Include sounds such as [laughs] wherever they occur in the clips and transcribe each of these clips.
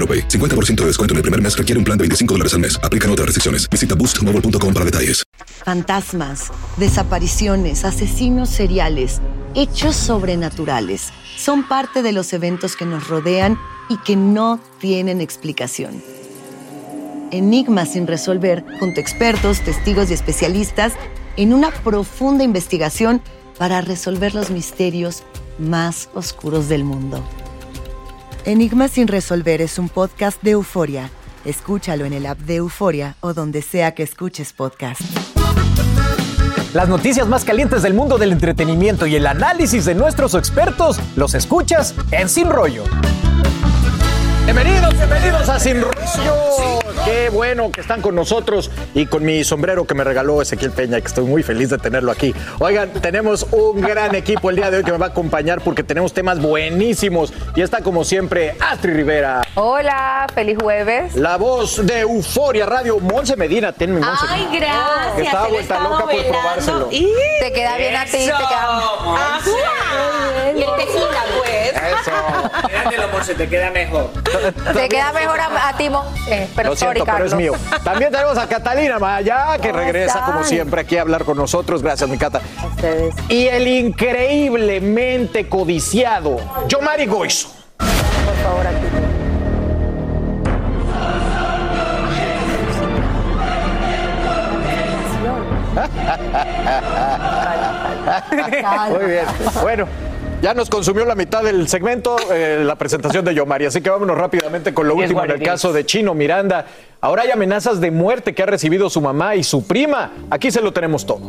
AroPay. 50% de descuento en el primer mes requiere un plan de 25 dólares al mes. Aplican otras restricciones. Visita boostmobile.com para detalles. Fantasmas, desapariciones, asesinos seriales, hechos sobrenaturales son parte de los eventos que nos rodean y que no tienen explicación. Enigmas sin resolver, junto a expertos, testigos y especialistas, en una profunda investigación para resolver los misterios más oscuros del mundo. Enigmas sin resolver es un podcast de euforia. Escúchalo en el app de Euforia o donde sea que escuches podcast. Las noticias más calientes del mundo del entretenimiento y el análisis de nuestros expertos los escuchas en Sin Rollo. Bienvenidos, bienvenidos a Sin Rollo. Qué bueno que están con nosotros y con mi sombrero que me regaló Ezequiel Peña, que estoy muy feliz de tenerlo aquí. Oigan, tenemos un gran equipo el día de hoy que me va a acompañar porque tenemos temas buenísimos. Y está como siempre Astrid Rivera. Hola, feliz jueves. La voz de Euforia Radio, Monse Medina. Tenme Monse. Ay, gracias. Que estaba vuelta loca por probárselo. Y- Te queda bien a ti, te queda Ah, Y el tequila, Eso. Míratelo, Monse, te queda mejor. Te queda mejor a, a ti, Mon. Eh, pero Lo siento, sorry, pero es mío. También tenemos a Catalina Maya, que ¿Cómo regresa como siempre aquí a hablar con nosotros. Gracias, mi Cata. A ustedes. Y el increíblemente codiciado Yomari Goizo. Por favor, aquí. [laughs] Muy bien. Bueno. Ya nos consumió la mitad del segmento, eh, la presentación de Yomari. Así que vámonos rápidamente con lo último en el caso de Chino Miranda. Ahora hay amenazas de muerte que ha recibido su mamá y su prima. Aquí se lo tenemos todo.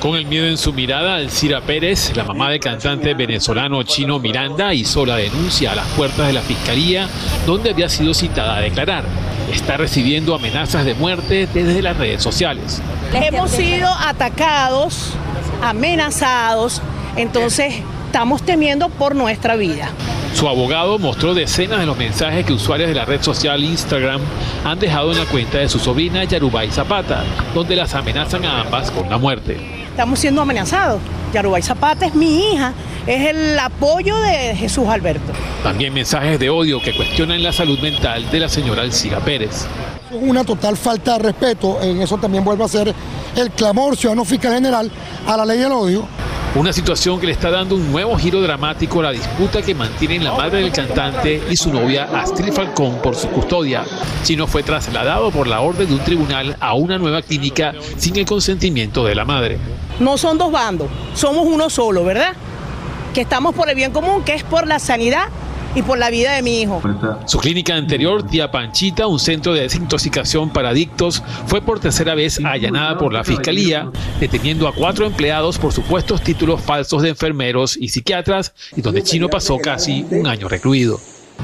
Con el miedo en su mirada, Alcira Pérez, la mamá del cantante venezolano Chino Miranda, hizo la denuncia a las puertas de la fiscalía, donde había sido citada a declarar. Está recibiendo amenazas de muerte desde las redes sociales. Hemos sido atacados, amenazados, entonces estamos temiendo por nuestra vida. Su abogado mostró decenas de los mensajes que usuarios de la red social Instagram han dejado en la cuenta de su sobrina Yarubay Zapata, donde las amenazan a ambas con la muerte. Estamos siendo amenazados. Yarubay Zapata es mi hija, es el apoyo de Jesús Alberto. También mensajes de odio que cuestionan la salud mental de la señora Alcira Pérez. Una total falta de respeto. En eso también vuelve a ser el clamor ciudadano fiscal general a la ley del odio. Una situación que le está dando un nuevo giro dramático a la disputa que mantienen la madre del cantante y su novia Astrid Falcón por su custodia. Chino fue trasladado por la orden de un tribunal a una nueva clínica sin el consentimiento de la madre. No son dos bandos, somos uno solo, ¿verdad? Que estamos por el bien común, que es por la sanidad y por la vida de mi hijo. Su clínica anterior, Tía Panchita, un centro de desintoxicación para adictos, fue por tercera vez allanada por la fiscalía, deteniendo a cuatro empleados por supuestos títulos falsos de enfermeros y psiquiatras, y donde Chino pasó casi un año recluido.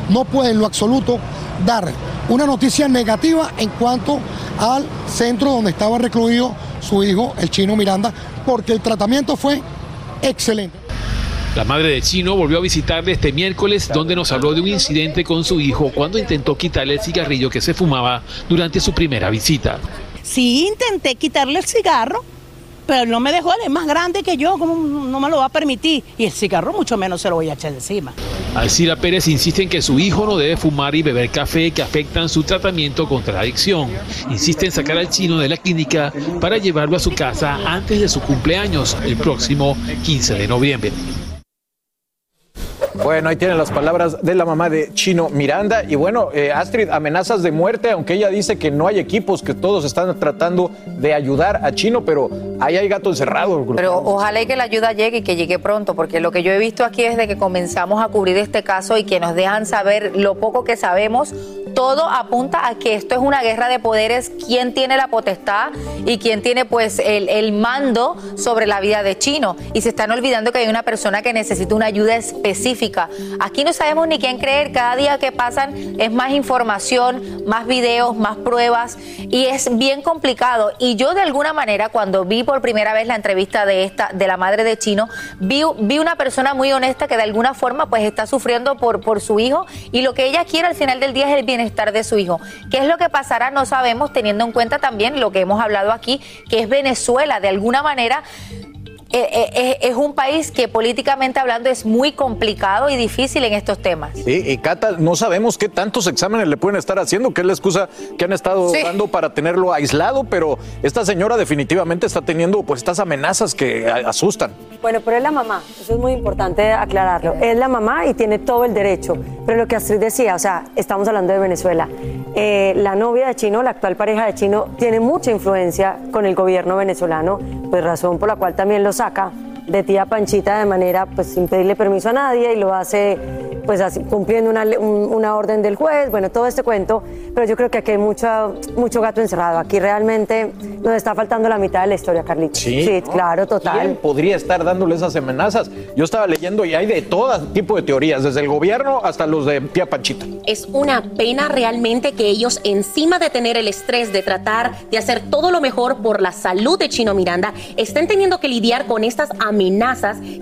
No puede en lo absoluto dar una noticia negativa en cuanto al centro donde estaba recluido su hijo, el chino Miranda, porque el tratamiento fue excelente. La madre de Chino volvió a visitarle este miércoles donde nos habló de un incidente con su hijo cuando intentó quitarle el cigarrillo que se fumaba durante su primera visita. Sí, intenté quitarle el cigarro, pero no me dejó, él es más grande que yo, ¿cómo no me lo va a permitir? Y el cigarro mucho menos se lo voy a echar encima. Alcira Pérez insiste en que su hijo no debe fumar y beber café que afectan su tratamiento contra la adicción. Insiste en sacar al chino de la clínica para llevarlo a su casa antes de su cumpleaños, el próximo 15 de noviembre. Bueno, ahí tienen las palabras de la mamá de Chino Miranda. Y bueno, eh, Astrid, amenazas de muerte, aunque ella dice que no hay equipos, que todos están tratando de ayudar a Chino, pero ahí hay gato encerrado. Pero ojalá y que la ayuda llegue y que llegue pronto, porque lo que yo he visto aquí desde que comenzamos a cubrir este caso y que nos dejan saber lo poco que sabemos, todo apunta a que esto es una guerra de poderes, quién tiene la potestad y quién tiene pues el, el mando sobre la vida de Chino. Y se están olvidando que hay una persona que necesita una ayuda específica. Aquí no sabemos ni quién creer, cada día que pasan es más información, más videos, más pruebas y es bien complicado. Y yo de alguna manera cuando vi por primera vez la entrevista de esta de la madre de Chino, vi, vi una persona muy honesta que de alguna forma pues está sufriendo por, por su hijo y lo que ella quiere al final del día es el bienestar de su hijo. ¿Qué es lo que pasará? No sabemos teniendo en cuenta también lo que hemos hablado aquí, que es Venezuela de alguna manera es un país que políticamente hablando es muy complicado y difícil en estos temas. Sí, y Cata, no sabemos qué tantos exámenes le pueden estar haciendo, que es la excusa que han estado Sí. dando para tenerlo aislado, pero esta señora definitivamente está teniendo pues estas amenazas que a- asustan. Bueno, pero es la mamá, eso es muy importante aclararlo. Es la mamá y tiene todo el derecho. Pero lo que Astrid decía, o sea, estamos hablando de Venezuela. Eh, la novia de Chino, la actual pareja de Chino, tiene mucha influencia con el gobierno venezolano, pues razón por la cual también lo saca de tía Panchita de manera, pues sin pedirle permiso a nadie y lo hace, pues así, cumpliendo una, un- una orden del juez, bueno, todo este cuento. Pero yo creo que aquí hay mucho, mucho gato encerrado. Aquí realmente nos está faltando la mitad de la historia, Carlitos. Sí, ¿no? claro, total. ¿Quién podría estar dándole esas amenazas? Yo estaba leyendo y hay de todo tipo de teorías, desde el gobierno hasta los de tía Panchita. Es una pena realmente que ellos, encima de tener el estrés de tratar de hacer todo lo mejor por la salud de Chino Miranda, estén teniendo que lidiar con estas amenazas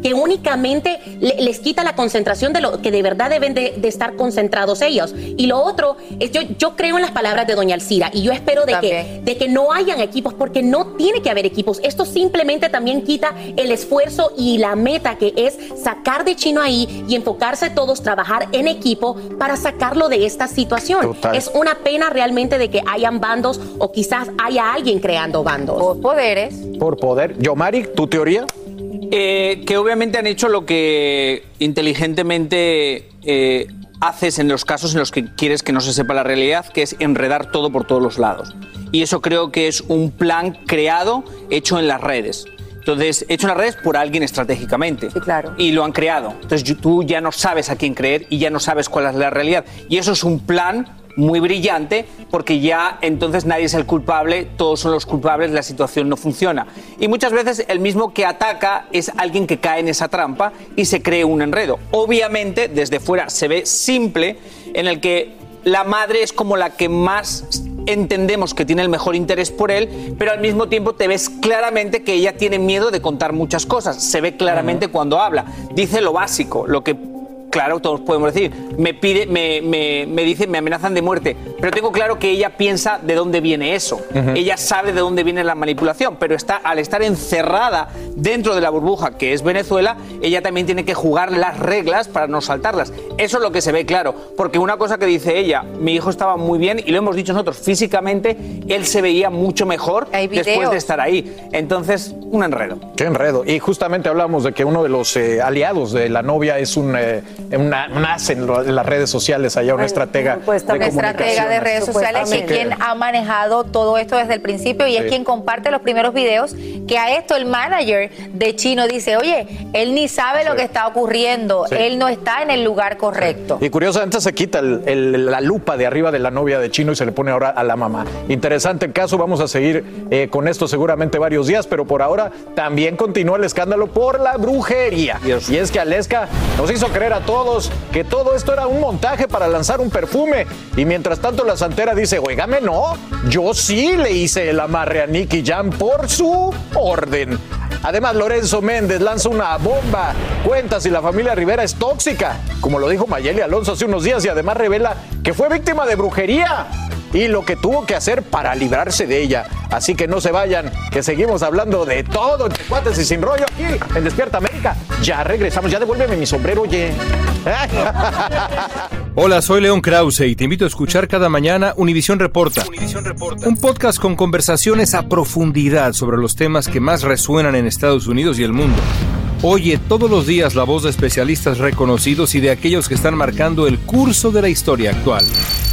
que únicamente le- les quita la concentración de lo que de verdad deben de, de estar concentrados ellos. Y lo otro es, yo, yo creo en las palabras de Doña Alcira y yo espero de que, de que no hayan equipos porque no tiene que haber equipos. Esto simplemente también quita el esfuerzo y la meta que es sacar de Chino ahí y enfocarse todos, trabajar en equipo para sacarlo de esta situación. Total. Es una pena realmente de que hayan bandos o quizás haya alguien creando bandos. Por poderes. Por poder. Yomari, ¿tu teoría? Eh, que obviamente han hecho lo que inteligentemente eh, haces en los casos en los que quieres que no se sepa la realidad, que es enredar todo por todos los lados. Y eso creo que es un plan creado, hecho en las redes. Entonces, hecho en las redes por alguien estratégicamente. claro. Y lo han creado. Entonces, tú ya no sabes a quién creer y ya no sabes cuál es la realidad. Y eso es un plan muy brillante porque ya entonces nadie es el culpable, todos son los culpables, la situación no funciona. Y muchas veces el mismo que ataca es alguien que cae en esa trampa y se cree un enredo. Obviamente desde fuera se ve simple en el que la madre es como la que más entendemos que tiene el mejor interés por él, pero al mismo tiempo te ves claramente que ella tiene miedo de contar muchas cosas. Se ve claramente cuando habla. Dice lo básico, lo que claro, todos podemos decir, me pide, me, me, me dice, me amenazan de muerte, pero tengo claro que ella piensa de dónde viene eso. Ella sabe de dónde viene la manipulación, pero está al estar encerrada dentro de la burbuja que es Venezuela, ella también tiene que jugar las reglas para no saltarlas. Eso es lo que se ve claro, porque una cosa que dice ella, mi hijo estaba muy bien y lo hemos dicho nosotros, físicamente él se veía mucho mejor después de estar ahí. Entonces, un enredo. Qué enredo. Y justamente hablamos de que uno de los eh, aliados de la novia es un, eh, una, nace en, lo- en las redes sociales allá, una estratega de Una estratega de redes sociales que- quien ha manejado todo esto desde el principio y Sí. es quien comparte los primeros videos que a esto el manager de Chino dice, oye, él ni sabe lo que está ocurriendo, Sí. él no está en el lugar correcto. Y curiosamente se quita el- el- la lupa de arriba de la novia de Chino y se le pone ahora a la mamá. Interesante el caso, vamos a seguir eh, con esto seguramente varios días, pero por ahora también continúa el escándalo por la brujería. Y es que Aleska nos hizo creer a todos que todo esto era un montaje para lanzar un perfume. Y mientras tanto la santera dice, oígame, no, yo sí le hice el amarre a Nicky Jam por su orden. Además, Lorenzo Méndez lanza una bomba. Cuenta si la familia Rivera es tóxica, como lo dijo Mayeli Alonso hace unos días, y además revela que fue víctima de brujería y lo que tuvo que hacer para librarse de ella. Así que no se vayan, que seguimos hablando de todo entre cuates y sin rollo aquí en Despierta América. Ya regresamos, ya devuélveme mi sombrero, oye. [laughs] Hola, soy León Krause y te invito a escuchar cada mañana Univisión Reporta, un podcast con conversaciones a profundidad sobre los temas que más resuenan en Estados Unidos y el mundo. Oye todos los días la voz de especialistas reconocidos y de aquellos que están marcando el curso de la historia actual.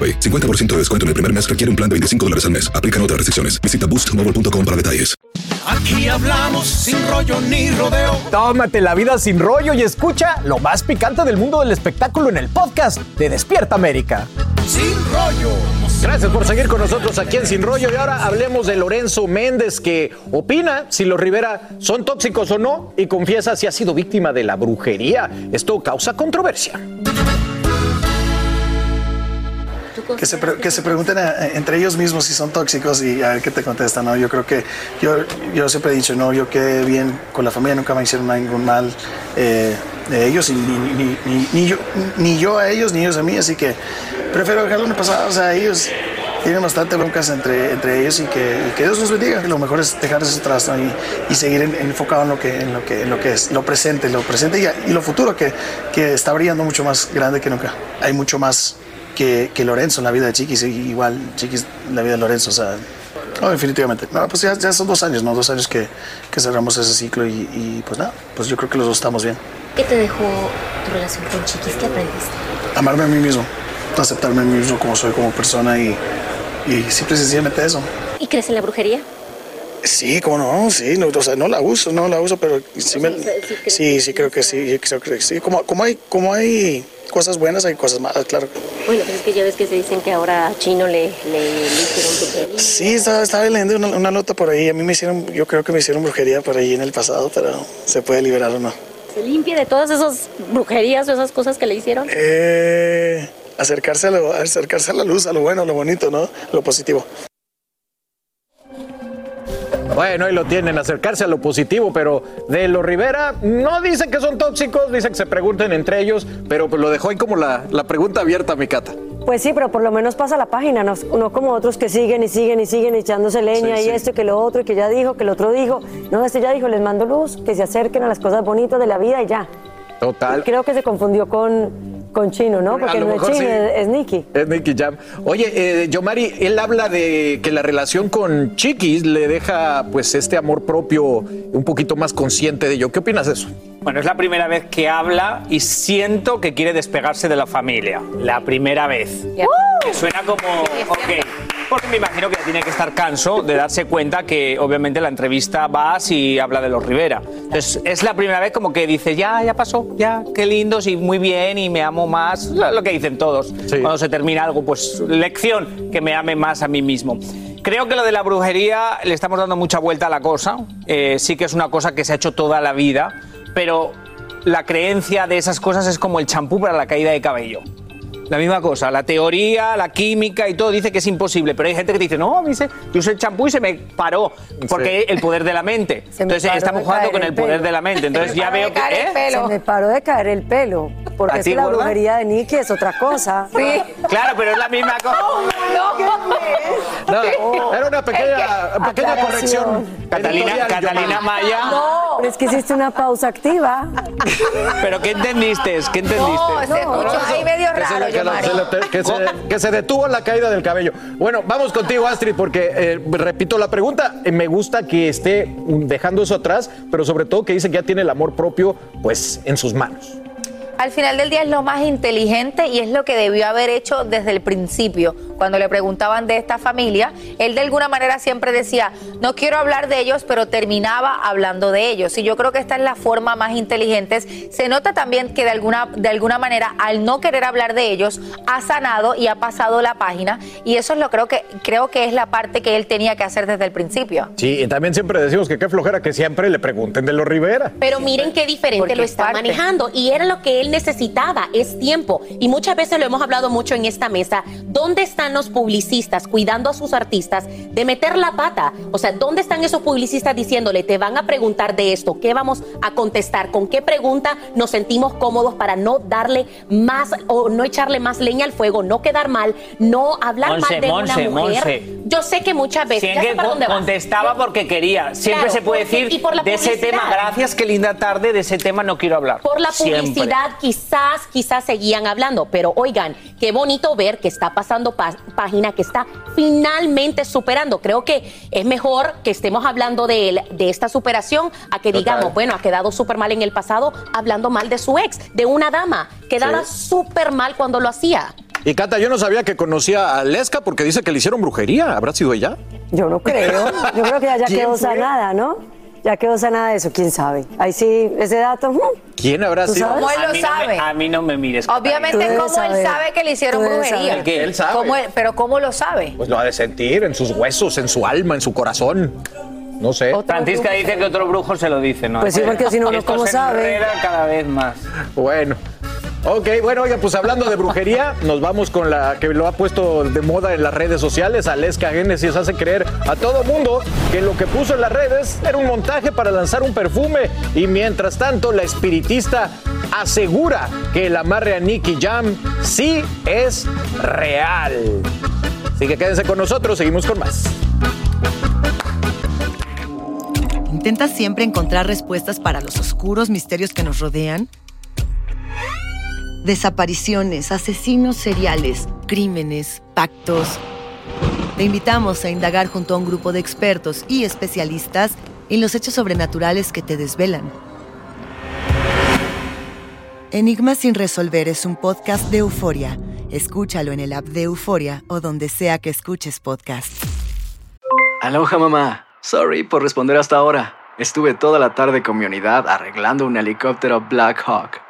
AroPay. 50% de descuento en el primer mes requiere un plan de 25 dólares al mes. Aplican otras restricciones. Visita boostmobile.com para detalles. Aquí hablamos sin rollo ni rodeo. Tómate la vida sin rollo y escucha lo más picante del mundo del espectáculo en el podcast de Despierta América. Sin rollo. Gracias por seguir con nosotros aquí en Sin Rollo y ahora hablemos de Lorenzo Méndez que opina si los Rivera son tóxicos o no y confiesa si ha sido víctima de la brujería. Esto causa controversia. Que se, que se pregunten eh, entre ellos mismos si son tóxicos y a ver qué te contestan. ¿no? Yo creo que yo, yo siempre he dicho, no, yo quedé bien con la familia, nunca me hicieron ningún mal eh, de ellos y ni, ni- ni- ni yo, ni yo a ellos ni ellos a mí, así que prefiero dejarlo en el pasado. O sea, ellos tienen bastante broncas entre, entre ellos y que, que Dios los bendiga. Lo mejor es dejar eso atrás ¿no? y, y seguir en- enfocado en lo, que, en, lo que, en lo que es, lo presente, lo presente y, y lo futuro que, que está brillando mucho más grande que nunca. Hay mucho más que, que Lorenzo en la vida de Chiquis, igual Chiquis en la vida de Lorenzo, o sea, no, definitivamente. No, pues ya, ya son dos años, ¿no? Dos años que, que cerramos ese ciclo y, y, pues nada, pues yo creo que los dos estamos bien. ¿Qué te dejó tu relación con Chiquis? ¿Qué aprendiste? Amarme a mí mismo, aceptarme a mí mismo como soy como persona y, y simple y sencillamente eso. ¿Y crees en la brujería? Sí, cómo no, sí, no, o sea, no la uso, no la uso, pero sí, me- sí, sí creo que sí, creo que sí. Como, como, hay, como hay cosas buenas, hay cosas malas, claro. Bueno, pues es que ya ves que se dicen que ahora a Chino le, le, le hicieron brujería. Sí, estaba, estaba leyendo una, una nota por ahí. A mí me hicieron, yo creo que me hicieron brujería por ahí en el pasado, pero se puede liberar o no. ¿Se limpia de todas esas brujerías o esas cosas que le hicieron? Eh, acercarse, a lo- acercarse a la luz, a lo bueno, a lo bonito, ¿no? Lo positivo. Bueno, ahí lo tienen, acercarse a lo positivo, pero de los Rivera no dice que son tóxicos, dice que se pregunten entre ellos, pero pues lo dejó ahí como la, la pregunta abierta, mi cata. Pues sí, pero por lo menos pasa la página, no, no como otros que siguen y siguen y siguen echándose leña Sí, y sí. esto y que lo otro y que ya dijo, que el otro dijo. No, este ya dijo, les mando luz, que se acerquen a las cosas bonitas de la vida y ya. Total. Creo que se confundió con, con Chino, ¿no? Porque lo no es mejor Chino, sí. es, es Nicky. Es Nicky Jam. Oye, eh, Yomari, él habla de que la relación con Chiquis le deja pues este amor propio un poquito más consciente de ello. ¿Qué opinas de eso? Bueno, es la primera vez que habla y siento que quiere despegarse de la familia. La primera vez. Suena como, ok, porque me imagino que ya tiene que estar canso de darse cuenta que obviamente la entrevista va si habla de los Rivera. Entonces, es la primera vez como que dice, ya, ya pasó, ya, qué lindos y muy bien y me amo más, lo lo que dicen todos. Cuando se termina algo, pues lección, que me ame más a mí mismo. Creo que lo de la brujería le estamos dando mucha vuelta a la cosa. Eh, sí que es una cosa que se ha hecho toda la vida, pero la creencia de esas cosas es como el champú para la caída de cabello. La misma cosa, la teoría, la química y todo dice que es imposible, pero hay gente que dice, no, dice, yo usé el champú y se me paró, porque el poder de la mente. [laughs] Se Entonces estamos jugando con el el poder de la mente. Entonces ya veo que... ¿eh? Se me paró de caer el pelo. Porque ¿A es que la gorda? brujería de Nicky es otra cosa. [laughs] Sí. Claro, pero es la misma cosa. [laughs] No, era una pequeña, pequeña corrección. Catalina, Catalina. Maya. No, pero es que hiciste una pausa activa. ¿Pero qué entendiste? ¿Qué entendiste? No, se escuchó ahí medio raro, que se le- que se- que se detuvo la caída del cabello. Bueno, vamos contigo, Astrid, porque eh, repito la pregunta. Eh, Me gusta que esté dejando eso atrás, pero sobre todo que dice que ya tiene el amor propio, pues, en sus manos. Al final del día es lo más inteligente y es lo que debió haber hecho desde el principio. Cuando le preguntaban de esta familia, él de alguna manera siempre decía, no quiero hablar de ellos, pero terminaba hablando de ellos. Y yo creo que esta es la forma más inteligente. Se nota también que de alguna, de alguna manera, al no querer hablar de ellos, ha sanado y ha pasado la página. Y eso es lo creo que, creo que es la parte que él tenía que hacer desde el principio. Sí, y también siempre decimos que qué flojera que siempre le pregunten de los Rivera. Pero miren qué diferente Porque lo es está parte. manejando y era lo que él necesitaba, es tiempo. Y muchas veces lo hemos hablado mucho en esta mesa. ¿Dónde están los publicistas cuidando a sus artistas de meter la pata? O sea, ¿dónde están esos publicistas diciéndole, te van a preguntar de esto, qué vamos a contestar, con qué pregunta nos sentimos cómodos para no darle más o no echarle más leña al fuego, no quedar mal, no hablar Monse, mal de Monse, una mujer? Monse. Yo sé que muchas veces... Ya sé para vas. contestaba porque quería. Siempre Claro, se puede porque- decir y por la de ese tema, gracias, qué linda tarde, de ese tema no quiero hablar. Por la Siempre. publicidad quizás, quizás seguían hablando, pero oigan, qué bonito ver que está pasando pa- página, que está finalmente superando. Creo que es mejor que estemos hablando de él, de esta superación, a que Total. digamos, bueno, ha quedado súper mal en el pasado hablando mal de su ex, de una dama. Quedaba Sí. súper mal cuando lo hacía. Y Cata, yo no sabía que conocía a Lesca porque dice que le hicieron brujería. ¿Habrá sido ella? Yo no creo. Yo creo que ¿Quién quedó sanada, ¿no? Ya quedó sanada de eso, quién sabe. Ahí sí, ese dato. ¿Quién habrá ¿Tú sido? Como él A lo mí no me- sabe. a mí no me mires. Obviamente, ¿cómo él sabe que le hicieron brujería? Que él sabe. ¿Cómo él- pero ¿cómo lo sabe? Pues lo ha de sentir en sus huesos, en su alma, en su corazón. No sé. Francisca dice que otro brujo se lo dice, ¿no? Pues sí, porque si no, no, Esto ¿cómo se sabe? enreda cada vez más. Bueno. Ok, bueno, oiga, pues hablando de brujería, nos vamos con la que lo ha puesto de moda en las redes sociales. Aleska Génesis hace creer a todo mundo que lo que puso en las redes era un montaje para lanzar un perfume. Y mientras tanto, la espiritista asegura que el amarre a Nicky Jam sí es real. Así que quédense con nosotros, seguimos con más. ¿Intentas siempre encontrar respuestas para los oscuros misterios que nos rodean? Desapariciones, asesinos seriales, crímenes, pactos. Te invitamos a indagar junto a un grupo de expertos y especialistas en los hechos sobrenaturales que te desvelan. Enigma sin resolver es un podcast de euforia. Escúchalo en el app de Euforia o donde sea que escuches podcast. Aloha mamá. Sorry por responder hasta ahora. Estuve toda la tarde con mi unidad arreglando un helicóptero Black Hawk.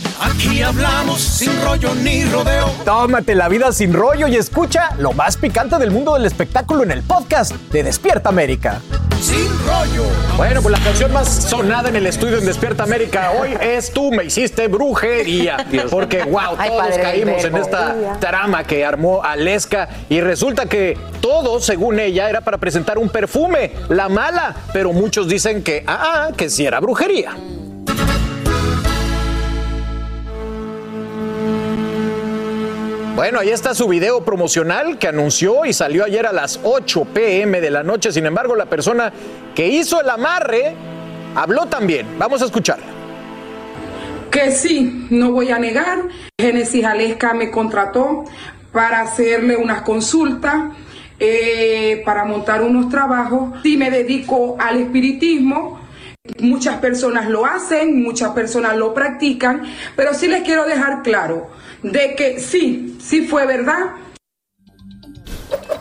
Aquí hablamos sin rollo ni rodeo. Tómate la vida sin rollo y escucha lo más picante del mundo del espectáculo en el podcast de Despierta América. sin rollo. Bueno, pues la canción más sonada en el estudio en Despierta América hoy es Tú me hiciste brujería. Porque, wow, Ay, todos padre caímos en esta trama que armó Aleska y resulta que todo, según ella, era para presentar un perfume, la mala, pero muchos dicen que, ah, ah, que sí era brujería. Bueno, ahí está su video promocional que anunció y salió ayer a las 8 pm de la noche. Sin embargo, la persona que hizo el amarre habló también. Vamos a escucharla. Que sí, no voy a negar, Génesis Alesca me contrató para hacerle unas consultas, eh, para montar unos trabajos. Sí me dedico al espiritismo, muchas personas lo hacen, muchas personas lo practican, pero sí les quiero dejar claro de que sí, sí fue verdad,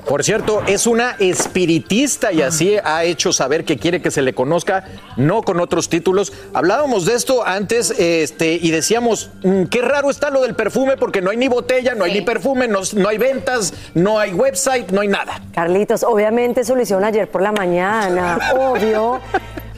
Por cierto, es una espiritista y así ha hecho saber que quiere que se le conozca, no con otros títulos. Hablábamos de esto antes este, y decíamos, "Mm, qué raro está lo del perfume porque no hay ni botella, no hay ni perfume, no, no hay ventas, no hay website, no hay nada. Carlitos, obviamente eso lo hicieron ayer por la mañana, [laughs] obvio.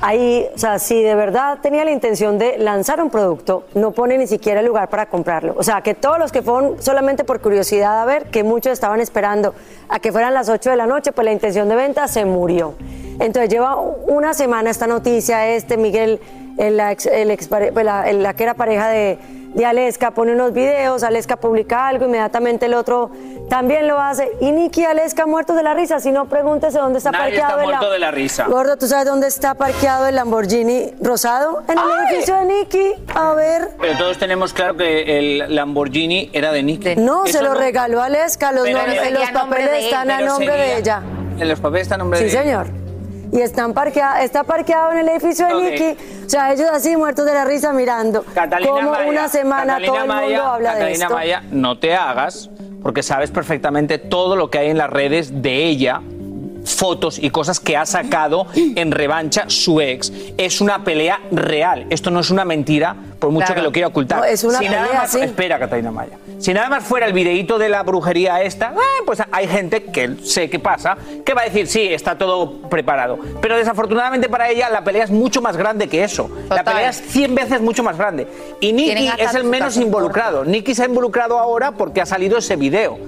Ahí, o sea, si de verdad tenía la intención de lanzar un producto, no pone ni siquiera el lugar para comprarlo. O sea, que todos los que fueron solamente por curiosidad a ver, que muchos estaban esperando a que fueran las 8 de la noche, pues la intención de venta se murió. Entonces lleva una semana esta noticia, este Miguel, el ex- el pues, la que era pareja de, de Aleska, pone unos videos, Aleska publica algo, inmediatamente el otro también lo hace. Y Nicky Aleska muertos de la risa, si no pregúntese dónde está Nadie parqueado está el muerto de la risa. Gordo, ¿tú sabes dónde está parqueado el Lamborghini rosado? En el edificio de Nicky. A ver. Pero todos tenemos claro que el Lamborghini era de Nicky. No, Eso se lo regaló Aleska. Los, en los papeles están a nombre sería- de ella. En los papeles está a nombre Sí, de señor. Y están parquea- está parqueado en el edificio de. Nicky. O sea, ellos así muertos de la risa mirando. Catalina Como Maya, una semana Catalina todo el mundo habla de Catalina esto. Maya, no te hagas, porque sabes perfectamente todo lo que hay en las redes de ella, fotos y cosas que ha sacado en revancha su ex. Es una pelea real. Esto no es una mentira, por mucho Claro. que lo quiera ocultar. No, es una Si nada pelea, más- sí. Espera, Catalina Maya. Si nada más fuera el videíto de la brujería esta, eh, pues hay gente que sé qué pasa, que va a decir, sí, está todo preparado. Pero desafortunadamente para ella la pelea es mucho más grande que eso. La pelea es 100 veces mucho más grande. Y Nicky es el menos involucrado. Nicky se ha involucrado ahora porque ha salido ese video.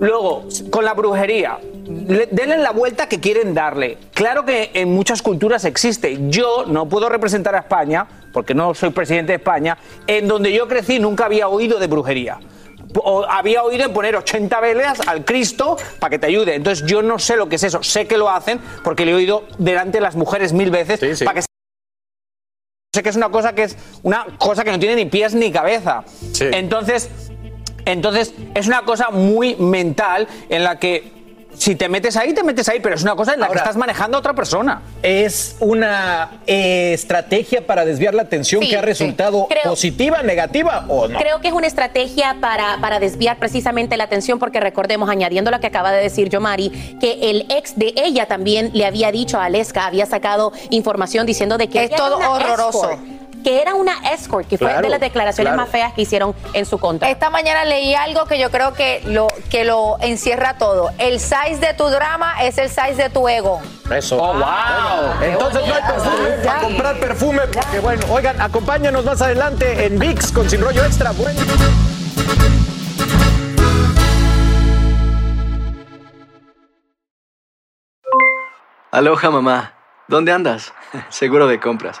Luego, con la brujería. Le- Denle la vuelta que quieren darle. Claro que en muchas culturas existe. Yo no puedo representar a España, porque no soy presidente de España, en donde yo crecí nunca había oído de brujería. O había oído en poner 80 velas al Cristo para que te ayude. Entonces yo no sé lo que es eso. Sé que lo hacen porque le he oído delante de las mujeres mil veces para que sé que es una cosa que es una cosa que no tiene ni pies ni cabeza. Entonces, entonces es una cosa muy mental en la que si te metes ahí, te metes ahí, pero es una cosa en la Ahora- que estás manejando a otra persona. Es una eh, estrategia para desviar la atención Sí, que ha sí. resultado Creo- positiva, negativa o no. Creo que es una estrategia para, para desviar precisamente la atención, porque recordemos, añadiendo lo que acaba de decir Yomari, que el ex de ella también le había dicho a Aleska, había sacado información diciendo de que Es todo horroroso. escort, que era una escort, que fue Claro, de las declaraciones claro. más feas que hicieron en su contra. Esta mañana leí algo que yo creo que lo, que lo encierra todo. El size de tu drama es el size de tu ego. Eso. Oh, wow. Entonces no hay perfume para comprar perfume. Porque bueno, oigan, acompáñanos más adelante en VIX con Sin Rollo Extra. Bueno. Aloha mamá, ¿dónde andas? [laughs] Seguro de compras.